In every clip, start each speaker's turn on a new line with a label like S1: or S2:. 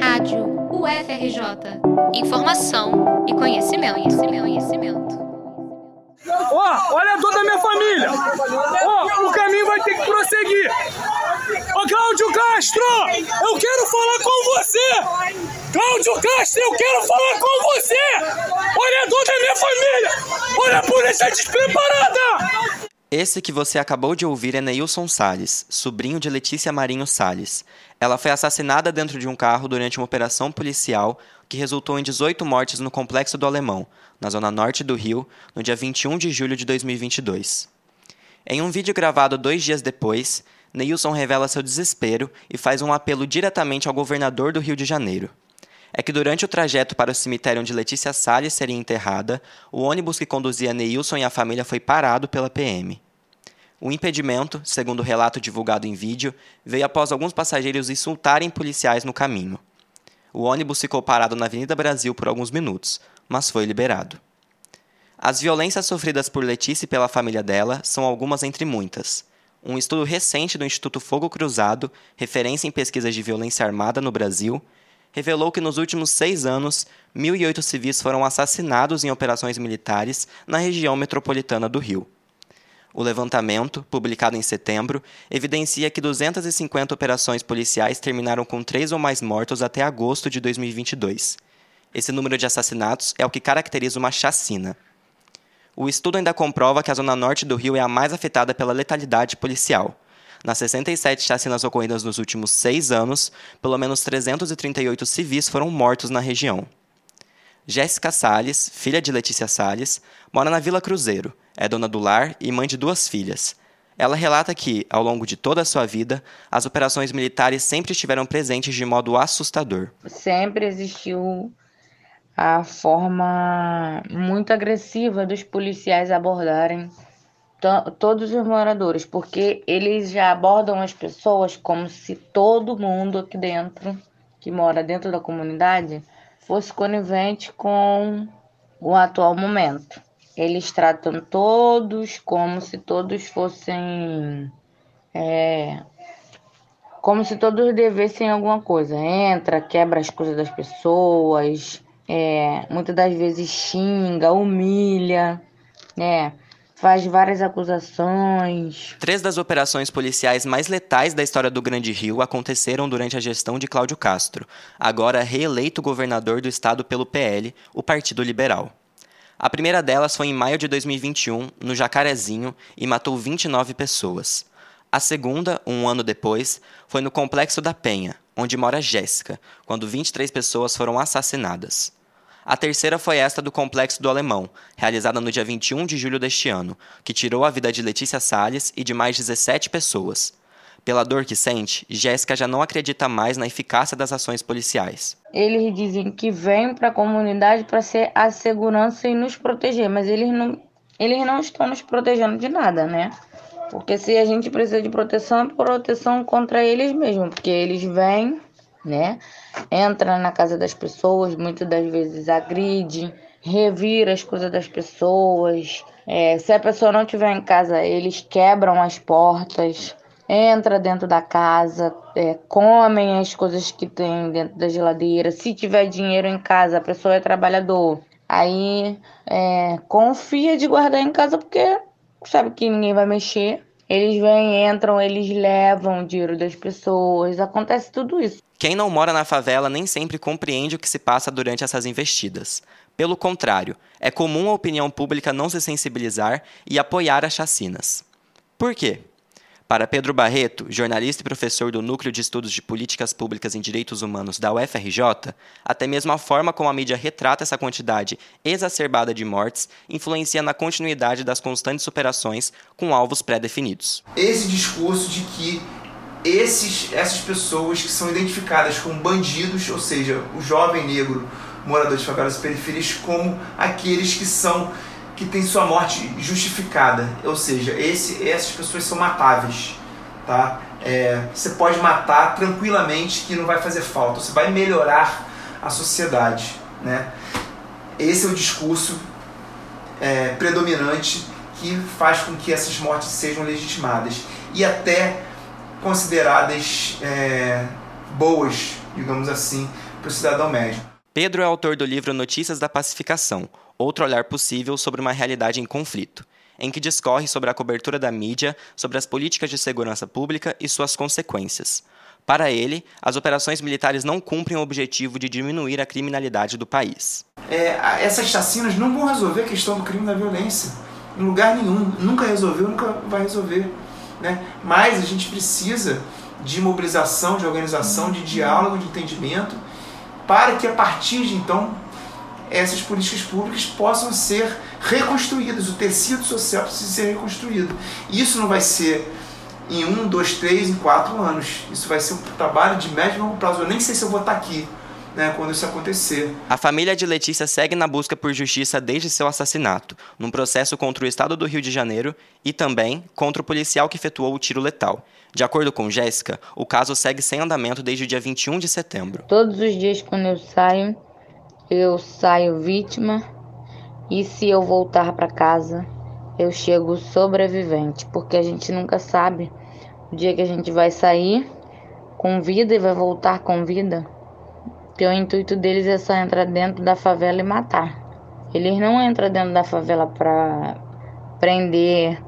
S1: Rádio UFRJ. Informação e conhecimento, conhecimento, conhecimento.
S2: Ó, oh, olha a dor da minha família. Ó, oh, o caminho vai ter que prosseguir. Ô, oh, Cláudio Castro, eu quero falar com você. Cláudio Castro, eu quero falar com você. Olha a dor da minha família. Olha a polícia despreparada.
S3: Esse que você acabou de ouvir é Neilson Salles, sobrinho de Letícia Marinho Salles. Ela foi assassinada dentro de um carro durante uma operação policial que resultou em 18 mortes no Complexo do Alemão, na zona norte do Rio, no dia 21 de julho de 2022. Em um vídeo gravado dois dias depois, Neilson revela seu desespero e faz um apelo diretamente ao governador do Rio de Janeiro é que durante o trajeto para o cemitério onde Letícia Salles seria enterrada, o ônibus que conduzia Neilson e a família foi parado pela PM. O impedimento, segundo o relato divulgado em vídeo, veio após alguns passageiros insultarem policiais no caminho. O ônibus ficou parado na Avenida Brasil por alguns minutos, mas foi liberado. As violências sofridas por Letícia e pela família dela são algumas entre muitas. Um estudo recente do Instituto Fogo Cruzado, referência em pesquisas de violência armada no Brasil, revelou que nos últimos seis anos, 1.008 civis foram assassinados em operações militares na região metropolitana do Rio. O levantamento, publicado em setembro, evidencia que 250 operações policiais terminaram com três ou mais mortos até agosto de 2022. Esse número de assassinatos é o que caracteriza uma chacina. O estudo ainda comprova que a zona norte do Rio é a mais afetada pela letalidade policial. Nas 67 chacinas ocorridas nos últimos seis anos, pelo menos 338 civis foram mortos na região. Jéssica Salles, filha de Letícia Salles, mora na Vila Cruzeiro, é dona do lar e mãe de duas filhas. Ela relata que, ao longo de toda a sua vida, as operações militares sempre estiveram presentes de modo assustador.
S4: Sempre existiu a forma muito agressiva dos policiais abordarem todos os moradores, porque eles já abordam as pessoas como se todo mundo aqui dentro, que mora dentro da comunidade, fosse conivente com o atual momento. Eles tratam todos como se todos fossem. É, como se todos devessem alguma coisa. Entra, quebra as coisas das pessoas, é, muitas das vezes xinga, humilha, né? faz várias acusações.
S3: Três das operações policiais mais letais da história do Grande Rio aconteceram durante a gestão de Cláudio Castro, agora reeleito governador do estado pelo PL, o Partido Liberal. A primeira delas foi em maio de 2021, no Jacarezinho, e matou 29 pessoas. A segunda, um ano depois, foi no Complexo da Penha, onde mora Jéssica, quando 23 pessoas foram assassinadas. A terceira foi esta do Complexo do Alemão, realizada no dia 21 de julho deste ano, que tirou a vida de Letícia Salles e de mais 17 pessoas. Pela dor que sente, Jéssica já não acredita mais na eficácia das ações policiais.
S4: Eles dizem que vêm para a comunidade para ser a segurança e nos proteger, mas eles não, eles não estão nos protegendo de nada, né? Porque se a gente precisa de proteção, é proteção contra eles mesmos, porque eles vêm né? Entra na casa das pessoas, muitas das vezes agride, revira as coisas das pessoas. É, se a pessoa não estiver em casa, eles quebram as portas, entra dentro da casa, é, comem as coisas que tem dentro da geladeira. Se tiver dinheiro em casa, a pessoa é trabalhador. Aí é, confia de guardar em casa porque sabe que ninguém vai mexer. Eles vêm, entram, eles levam o dinheiro das pessoas. Acontece tudo isso.
S3: Quem não mora na favela nem sempre compreende o que se passa durante essas investidas. Pelo contrário, é comum a opinião pública não se sensibilizar e apoiar as chacinas. Por quê? Para Pedro Barreto, jornalista e professor do Núcleo de Estudos de Políticas Públicas em Direitos Humanos da UFRJ, até mesmo a forma como a mídia retrata essa quantidade exacerbada de mortes influencia na continuidade das constantes operações com alvos pré-definidos.
S5: Esse discurso de que esses, essas pessoas que são identificadas como bandidos, ou seja, o jovem negro morador de favelas periferias, como aqueles que são que têm sua morte justificada, ou seja, esse, essas pessoas são matáveis, tá? É, você pode matar tranquilamente que não vai fazer falta, você vai melhorar a sociedade, né? Esse é o discurso é, predominante que faz com que essas mortes sejam legitimadas e até consideradas é, boas, digamos assim, para o cidadão médio.
S3: Pedro é autor do livro Notícias da Pacificação, outro olhar possível sobre uma realidade em conflito, em que discorre sobre a cobertura da mídia, sobre as políticas de segurança pública e suas consequências. Para ele, as operações militares não cumprem o objetivo de diminuir a criminalidade do país.
S5: É, essas chacinas não vão resolver a questão do crime da violência. Em lugar nenhum. Nunca resolveu, nunca vai resolver. Né? Mas a gente precisa de mobilização, de organização, de diálogo, de entendimento, para que a partir de então essas políticas públicas possam ser reconstruídas. O tecido social precisa ser reconstruído. Isso não vai ser em um, dois, três, em quatro anos. Isso vai ser um trabalho de médio e longo prazo. Eu nem sei se eu vou estar aqui. Né, quando isso acontecer.
S3: A família de Letícia segue na busca por justiça desde seu assassinato, num processo contra o estado do Rio de Janeiro e também contra o policial que efetuou o tiro letal. De acordo com Jéssica, o caso segue sem andamento desde o dia 21 de setembro.
S4: Todos os dias quando eu saio, eu saio vítima e se eu voltar para casa, eu chego sobrevivente, porque a gente nunca sabe o dia que a gente vai sair com vida e vai voltar com vida. Porque o intuito deles é só entrar dentro da favela e matar. Eles não entram dentro da favela para prender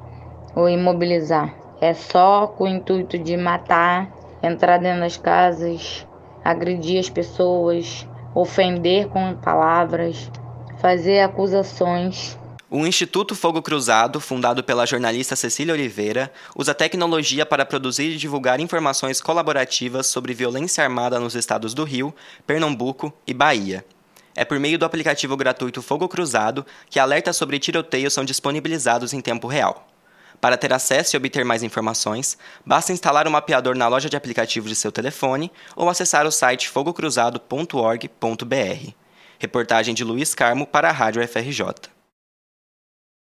S4: ou imobilizar. É só com o intuito de matar, entrar dentro das casas, agredir as pessoas, ofender com palavras, fazer acusações
S3: o Instituto Fogo Cruzado, fundado pela jornalista Cecília Oliveira, usa tecnologia para produzir e divulgar informações colaborativas sobre violência armada nos estados do Rio, Pernambuco e Bahia. É por meio do aplicativo gratuito Fogo Cruzado que alertas sobre tiroteios são disponibilizados em tempo real. Para ter acesso e obter mais informações, basta instalar o um mapeador na loja de aplicativos de seu telefone ou acessar o site fogocruzado.org.br. Reportagem de Luiz Carmo para a Rádio FRJ.